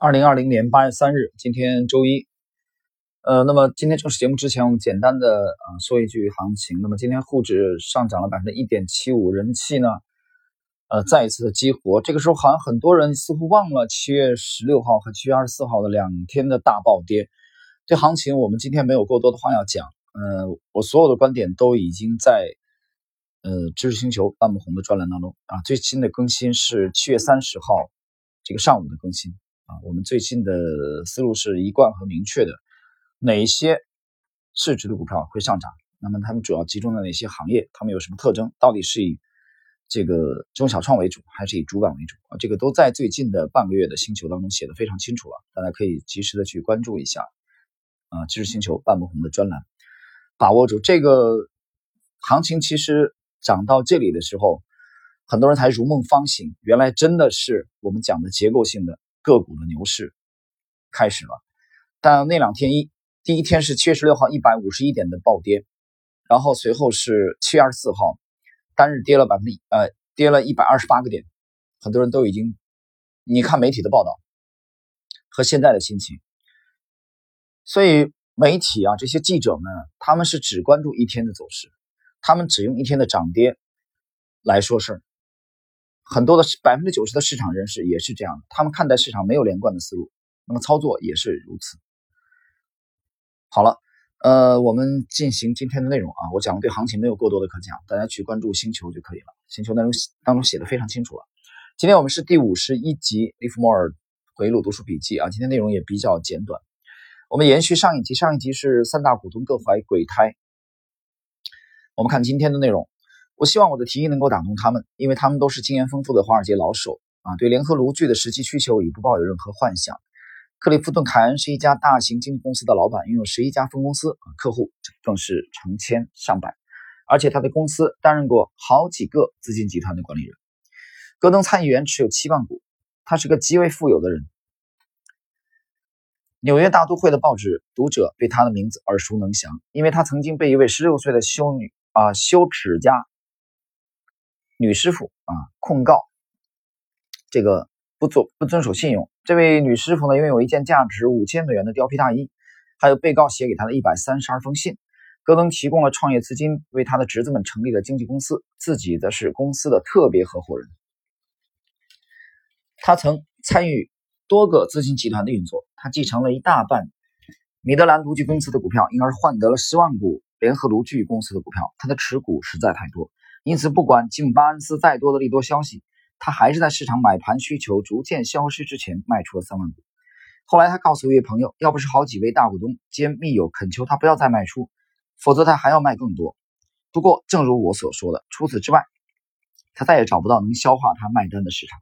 二零二零年八月三日，今天周一。呃，那么今天正式节目之前，我们简单的啊说一句行情。那么今天沪指上涨了百分之一点七五，人气呢，呃，再一次的激活。这个时候好像很多人似乎忘了七月十六号和七月二十四号的两天的大暴跌。对行情，我们今天没有过多的话要讲。呃，我所有的观点都已经在呃知识星球半木红的专栏当中啊。最新的更新是七月三十号这个上午的更新。啊，我们最近的思路是一贯和明确的，哪一些市值的股票会上涨？那么它们主要集中在哪些行业？它们有什么特征？到底是以这个中小创为主，还是以主板为主？啊，这个都在最近的半个月的星球当中写的非常清楚了，大家可以及时的去关注一下。啊，知识星球半不红的专栏，把握住这个行情。其实涨到这里的时候，很多人才如梦方醒，原来真的是我们讲的结构性的。个股的牛市开始了，但那两天一第一天是七月十六号一百五十一点的暴跌，然后随后是七月二十四号单日跌了百分之呃跌了一百二十八个点，很多人都已经你看媒体的报道和现在的心情，所以媒体啊这些记者们他们是只关注一天的走势，他们只用一天的涨跌来说事儿。很多的百分之九十的市场人士也是这样的，他们看待市场没有连贯的思路，那么操作也是如此。好了，呃，我们进行今天的内容啊，我讲的对行情没有过多的可讲，大家去关注星球就可以了。星球内容当中写的非常清楚了。今天我们是第五十一集利弗莫尔回忆录读书笔记啊，今天内容也比较简短。我们延续上一集，上一集是三大股东各怀鬼胎，我们看今天的内容。我希望我的提议能够打动他们，因为他们都是经验丰富的华尔街老手啊，对联合炉具的实际需求已不抱有任何幻想。克利夫顿·凯恩是一家大型经纪公司的老板，拥有十一家分公司啊，客户更是成千上百，而且他的公司担任过好几个资金集团的管理人。戈登参议员持有七万股，他是个极为富有的人。纽约大都会的报纸读者对他的名字耳熟能详，因为他曾经被一位十六岁的修女啊修指甲。女师傅啊，控告这个不做不遵守信用。这位女师傅呢，拥有一件价值五千美元的貂皮大衣，还有被告写给她的一百三十二封信。戈登提供了创业资金，为他的侄子们成立了经纪公司，自己则是公司的特别合伙人。他曾参与多个资金集团的运作，他继承了一大半米德兰炉具公司的股票，因而换得了十万股联合炉具公司的股票。他的持股实在太多。因此，不管吉姆·巴恩斯再多的利多消息，他还是在市场买盘需求逐渐消失之前卖出了三万股。后来，他告诉一位朋友，要不是好几位大股东兼密友恳求他不要再卖出，否则他还要卖更多。不过，正如我所说的，除此之外，他再也找不到能消化他卖单的市场。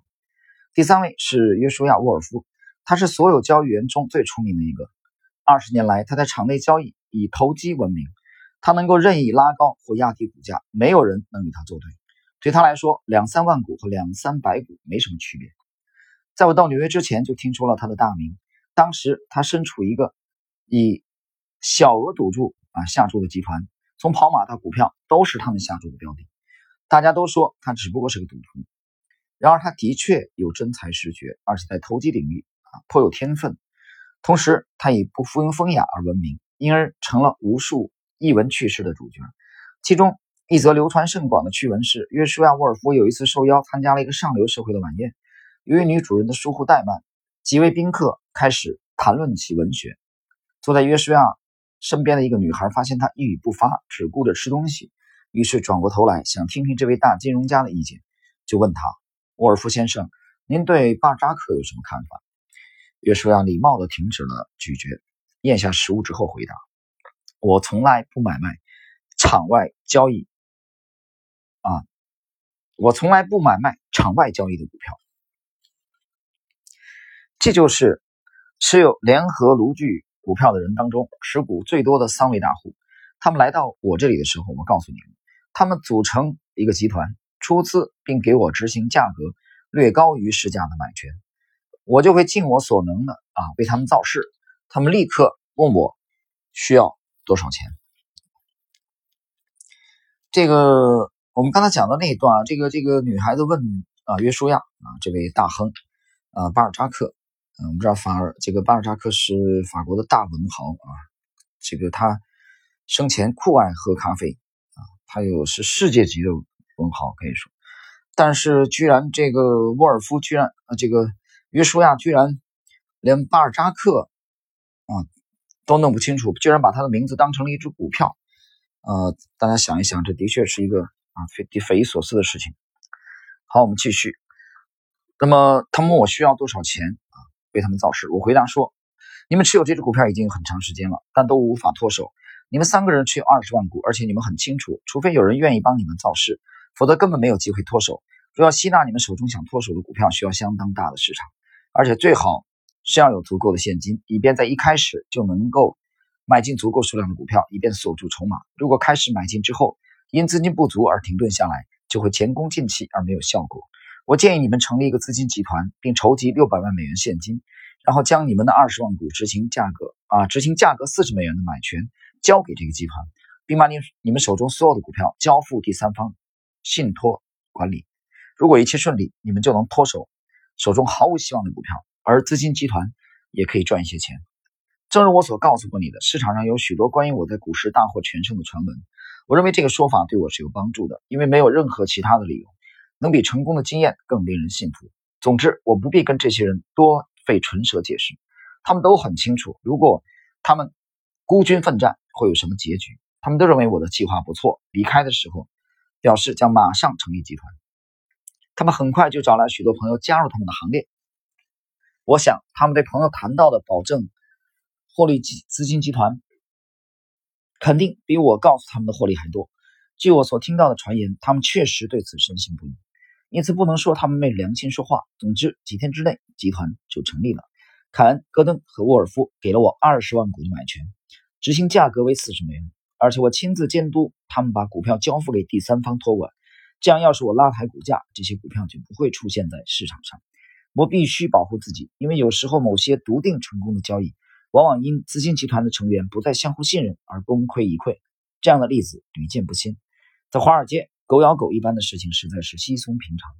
第三位是约书亚·沃尔夫，他是所有交易员中最出名的一个。二十年来，他在场内交易以投机闻名。他能够任意拉高或压低股价，没有人能与他作对。对他来说，两三万股和两三百股没什么区别。在我到纽约之前，就听说了他的大名。当时他身处一个以小额赌注啊下注的集团，从跑马到股票都是他们下注的标的。大家都说他只不过是个赌徒，然而他的确有真才实学，而且在投机领域啊颇有天分。同时，他以不附庸风雅而闻名，因而成了无数。译文趣事的主角，其中一则流传甚广的趣闻是：约书亚·沃尔夫有一次受邀参加了一个上流社会的晚宴，由于女主人的疏忽怠慢，几位宾客开始谈论起文学。坐在约书亚身边的一个女孩发现他一语不发，只顾着吃东西，于是转过头来想听听这位大金融家的意见，就问他：“沃尔夫先生，您对巴扎克有什么看法？”约书亚礼貌地停止了咀嚼，咽下食物之后回答。我从来不买卖场外交易啊，我从来不买卖场外交易的股票。这就是持有联合炉具股票的人当中持股最多的三位大户。他们来到我这里的时候，我告诉你们，他们组成一个集团，出资并给我执行价格略高于市价的买权，我就会尽我所能的啊为他们造势。他们立刻问我需要。多少钱？这个我们刚才讲的那一段，这个这个女孩子问啊约书亚啊这位大亨啊巴尔扎克嗯，我们知道法尔这个巴尔扎克是法国的大文豪啊，这个他生前酷爱喝咖啡啊，他有是世界级的文豪可以说，但是居然这个沃尔夫居然啊，这个约书亚居然连巴尔扎克啊都弄不清楚，居然把他的名字当成了一只股票，呃，大家想一想，这的确是一个啊匪匪夷所思的事情。好，我们继续。那么他们问我需要多少钱啊？为他们造势？我回答说：你们持有这只股票已经很长时间了，但都无法脱手。你们三个人持有二十万股，而且你们很清楚，除非有人愿意帮你们造势，否则根本没有机会脱手。若要吸纳你们手中想脱手的股票，需要相当大的市场，而且最好是要有足够的现金，以便在一开始就能够买进足够数量的股票，以便锁住筹码。如果开始买进之后，因资金不足而停顿下来，就会前功尽弃而没有效果。我建议你们成立一个资金集团，并筹集六百万美元现金，然后将你们的二十万股执行价格啊，执行价格四十美元的买权交给这个集团，并把你你们手中所有的股票交付第三方信托管理。如果一切顺利，你们就能脱手手中毫无希望的股票，而资金集团也可以赚一些钱。正如我所告诉过你的，市场上有许多关于我在股市大获全胜的传闻。我认为这个说法对我是有帮助的，因为没有任何其他的理由能比成功的经验更令人信服。总之，我不必跟这些人多费唇舌解释，他们都很清楚，如果他们孤军奋战会有什么结局。他们都认为我的计划不错，离开的时候表示将马上成立集团。他们很快就找来许多朋友加入他们的行列。我想，他们对朋友谈到的保证获利基资金集团。肯定比我告诉他们的获利还多。据我所听到的传言，他们确实对此深信不疑，因此不能说他们昧良心说话。总之，几天之内，集团就成立了。凯恩、戈登和沃尔夫给了我二十万股的买权，执行价格为四十美元，而且我亲自监督他们把股票交付给第三方托管。这样，要是我拉抬股价，这些股票就不会出现在市场上。我必须保护自己，因为有时候某些笃定成功的交易。往往因资金集团的成员不再相互信任而功亏一篑，这样的例子屡见不鲜。在华尔街，狗咬狗一般的事情实在是稀松平常。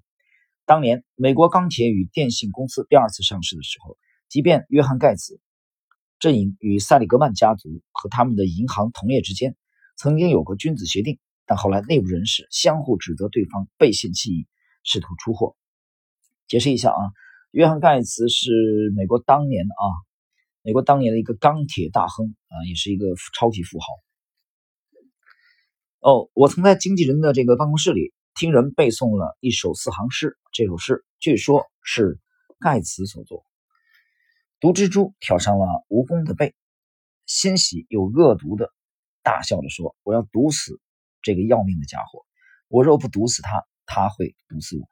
当年美国钢铁与电信公司第二次上市的时候，即便约翰·盖茨阵营与塞里格曼家族和他们的银行同业之间曾经有过君子协定，但后来内部人士相互指责对方背信弃义，试图出货。解释一下啊，约翰·盖茨是美国当年的啊。美国当年的一个钢铁大亨啊，也是一个超级富豪。哦，我曾在经纪人的这个办公室里听人背诵了一首四行诗，这首诗据说是盖茨所作。毒蜘蛛挑上了蜈蚣的背，欣喜又恶毒的大笑着说：“我要毒死这个要命的家伙！我若不毒死他，他会毒死我。”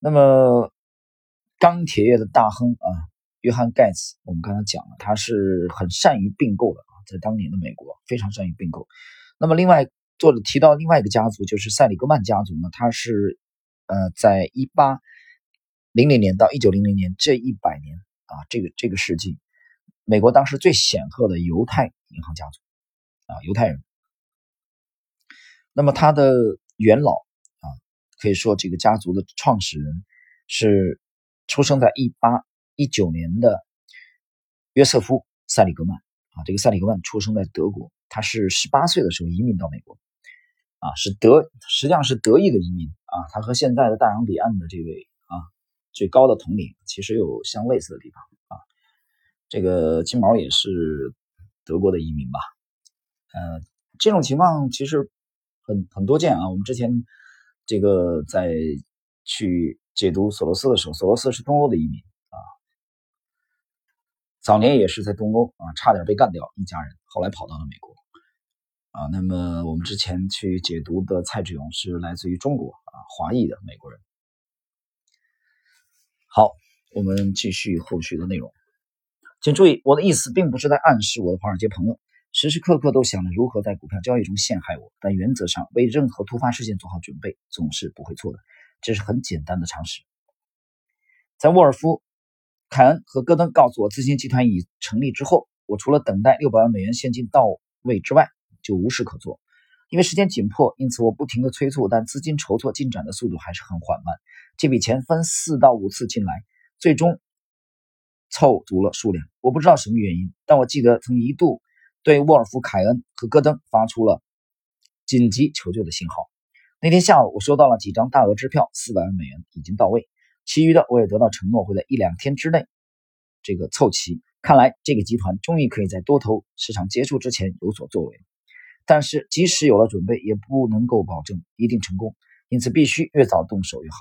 那么，钢铁业的大亨啊。约翰·盖茨，我们刚才讲了，他是很善于并购的啊，在当年的美国非常善于并购。那么，另外作者提到另外一个家族，就是塞里格曼家族呢，他是呃，在一八零零年到一九零零年这一百年啊，这个这个世纪，美国当时最显赫的犹太银行家族啊，犹太人。那么他的元老啊，可以说这个家族的创始人是出生在一八。一九年的约瑟夫·塞里格曼啊，这个塞里格曼出生在德国，他是十八岁的时候移民到美国，啊，是德，实际上是德裔的移民啊。他和现在的大洋彼岸的这位啊最高的统领其实有相类似的地方啊。这个金毛也是德国的移民吧？呃，这种情况其实很很多见啊。我们之前这个在去解读索罗斯的时候，索罗斯是东欧的移民啊。早年也是在东欧啊，差点被干掉一家人，后来跑到了美国啊。那么我们之前去解读的蔡志勇是来自于中国啊，华裔的美国人。好，我们继续后续的内容。请注意，我的意思并不是在暗示我的华尔街朋友时时刻刻都想着如何在股票交易中陷害我，但原则上为任何突发事件做好准备总是不会错的，这是很简单的常识。在沃尔夫。凯恩和戈登告诉我，资金集团已成立之后，我除了等待六百万美元现金到位之外，就无事可做。因为时间紧迫，因此我不停的催促，但资金筹措进展的速度还是很缓慢。这笔钱分四到五次进来，最终凑足了数量。我不知道什么原因，但我记得曾一度对沃尔夫·凯恩和戈登发出了紧急求救的信号。那天下午，我收到了几张大额支票，四百万美元已经到位，其余的我也得到承诺会在一两天之内这个凑齐。看来这个集团终于可以在多头市场结束之前有所作为。但是即使有了准备，也不能够保证一定成功，因此必须越早动手越好。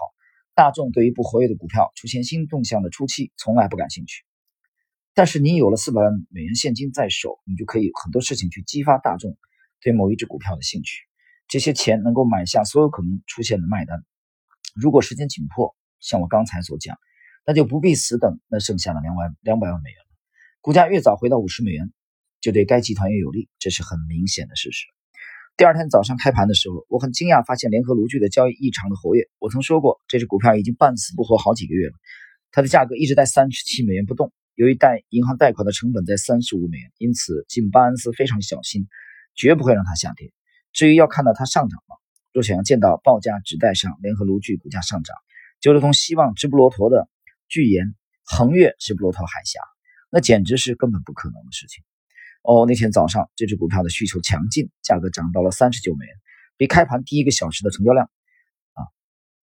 大众对于不活跃的股票出现新动向的初期从来不感兴趣，但是你有了四百万美元现金在手，你就可以很多事情去激发大众对某一只股票的兴趣。这些钱能够买下所有可能出现的卖单。如果时间紧迫，像我刚才所讲，那就不必死等那剩下的两万两百万美元了。股价越早回到五十美元。就对该集团越有利，这是很明显的事实。第二天早上开盘的时候，我很惊讶发现联合炉具的交易异常的活跃。我曾说过，这只股票已经半死不活好几个月了，它的价格一直在三十七美元不动。由于贷银行贷款的成本在三十五美元，因此金巴恩斯非常小心，绝不会让它下跌。至于要看到它上涨吗？若想要见到报价纸带上联合炉具股价上涨，就如同希望直布罗陀的巨岩横越直布罗陀海峡，那简直是根本不可能的事情。哦，那天早上这只股票的需求强劲，价格涨到了三十九美元，比开盘第一个小时的成交量啊，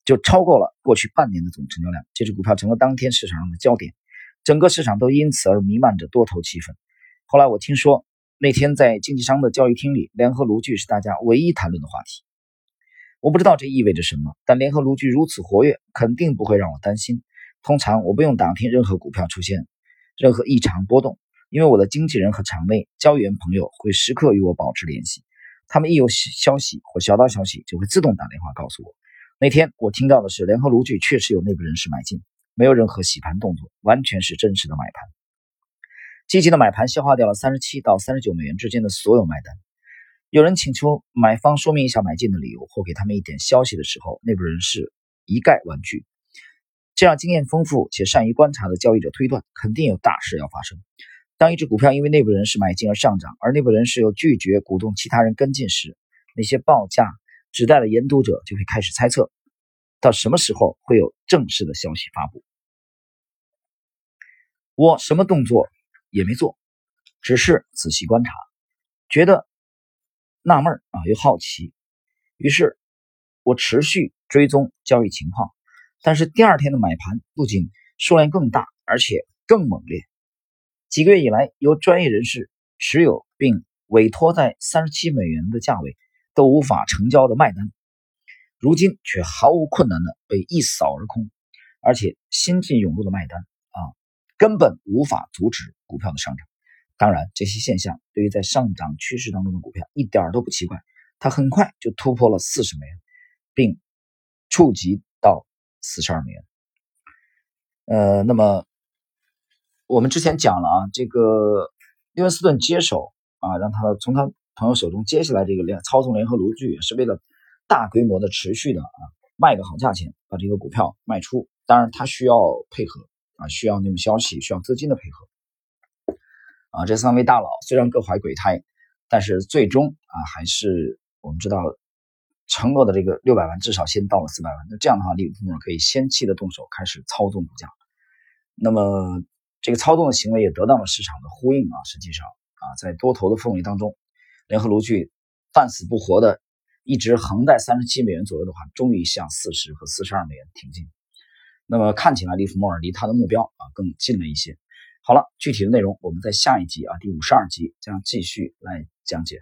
就超过了过去半年的总成交量。这只股票成了当天市场上的焦点，整个市场都因此而弥漫着多头气氛。后来我听说，那天在经纪商的交易厅里，联合炉具是大家唯一谈论的话题。我不知道这意味着什么，但联合炉具如此活跃，肯定不会让我担心。通常我不用打听任何股票出现任何异常波动。因为我的经纪人和场内交易员朋友会时刻与我保持联系，他们一有消息或小道消息就会自动打电话告诉我。那天我听到的是联合炉具确实有内部人士买进，没有任何洗盘动作，完全是真实的买盘。积极的买盘消化掉了三十七到三十九美元之间的所有卖单。有人请求买方说明一下买进的理由或给他们一点消息的时候，内部人士一概婉拒。这样经验丰富且善于观察的交易者推断，肯定有大事要发生。当一只股票因为内部人士买进而上涨，而内部人士又拒绝鼓动其他人跟进时，那些报价指代的研读者就会开始猜测，到什么时候会有正式的消息发布。我什么动作也没做，只是仔细观察，觉得纳闷啊，又好奇，于是我持续追踪交易情况。但是第二天的买盘不仅数量更大，而且更猛烈。几个月以来，由专业人士持有并委托在三十七美元的价位都无法成交的卖单，如今却毫无困难的被一扫而空，而且新进涌入的卖单，根本无法阻止股票的上涨。当然，这些现象对于在上涨趋势当中的股票一点都不奇怪，它很快就突破了四十美元，并触及到四十二美元。呃，那么。我们之前讲了啊，这个利文斯顿接手啊，让他从他朋友手中接下来这个联操纵联合炉具，是为了大规模的持续的啊卖个好价钱，把这个股票卖出。当然，他需要配合啊，需要那种消息，需要资金的配合啊。这三位大佬虽然各怀鬼胎，但是最终啊，还是我们知道承诺的这个六百万，至少先到了四百万。那这样的话，利弗莫尔可以先期的动手开始操纵股价。那么。这个操纵的行为也得到了市场的呼应啊！实际上啊，在多头的氛围当中，联合炉具半死不活的一直横在三十七美元左右的话，终于向四十和四十二美元挺进。那么看起来利弗莫尔离他的目标啊更近了一些。好了，具体的内容我们在下一集啊第五十二集将继续来讲解。